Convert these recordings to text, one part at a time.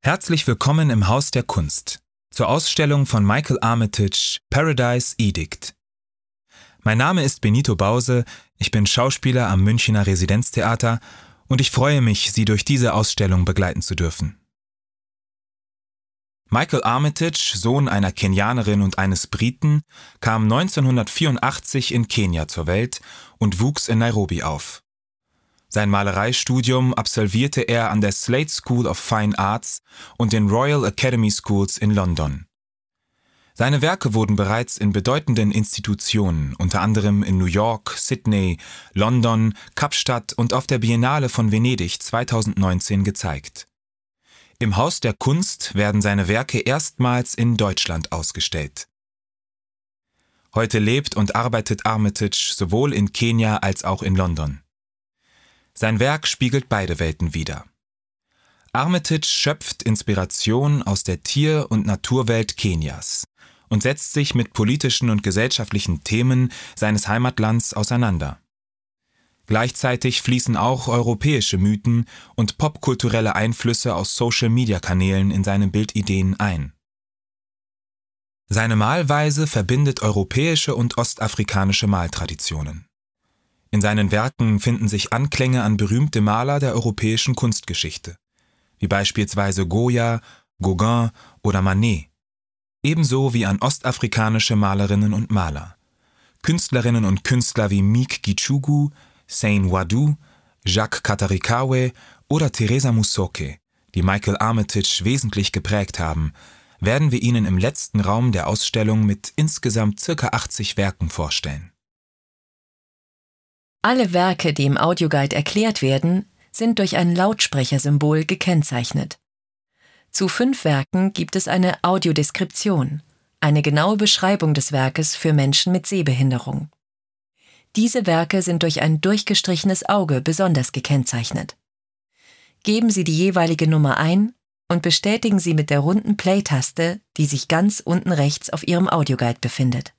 Herzlich willkommen im Haus der Kunst zur Ausstellung von Michael Armitage Paradise Edict. Mein Name ist Benito Bause, ich bin Schauspieler am Münchner Residenztheater und ich freue mich, Sie durch diese Ausstellung begleiten zu dürfen. Michael Armitage, Sohn einer Kenianerin und eines Briten, kam 1984 in Kenia zur Welt und wuchs in Nairobi auf. Sein Malereistudium absolvierte er an der Slade School of Fine Arts und den Royal Academy Schools in London. Seine Werke wurden bereits in bedeutenden Institutionen, unter anderem in New York, Sydney, London, Kapstadt und auf der Biennale von Venedig 2019 gezeigt. Im Haus der Kunst werden seine Werke erstmals in Deutschland ausgestellt. Heute lebt und arbeitet Armitage sowohl in Kenia als auch in London. Sein Werk spiegelt beide Welten wider. Armitage schöpft Inspiration aus der Tier- und Naturwelt Kenias und setzt sich mit politischen und gesellschaftlichen Themen seines Heimatlands auseinander. Gleichzeitig fließen auch europäische Mythen und popkulturelle Einflüsse aus Social-Media-Kanälen in seine Bildideen ein. Seine Malweise verbindet europäische und ostafrikanische Maltraditionen. In seinen Werken finden sich Anklänge an berühmte Maler der europäischen Kunstgeschichte, wie beispielsweise Goya, Gauguin oder Manet, ebenso wie an ostafrikanische Malerinnen und Maler, Künstlerinnen und Künstler wie Meek Gichugu, Sain Wadu, Jacques Katarikawe oder Teresa Musoke, die Michael Armitage wesentlich geprägt haben, werden wir Ihnen im letzten Raum der Ausstellung mit insgesamt ca. 80 Werken vorstellen. Alle Werke, die im Audioguide erklärt werden, sind durch ein Lautsprechersymbol gekennzeichnet. Zu fünf Werken gibt es eine Audiodeskription, eine genaue Beschreibung des Werkes für Menschen mit Sehbehinderung. Diese Werke sind durch ein durchgestrichenes Auge besonders gekennzeichnet. Geben Sie die jeweilige Nummer ein und bestätigen Sie mit der runden Play-Taste, die sich ganz unten rechts auf Ihrem Audioguide befindet.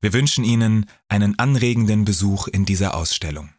Wir wünschen Ihnen einen anregenden Besuch in dieser Ausstellung.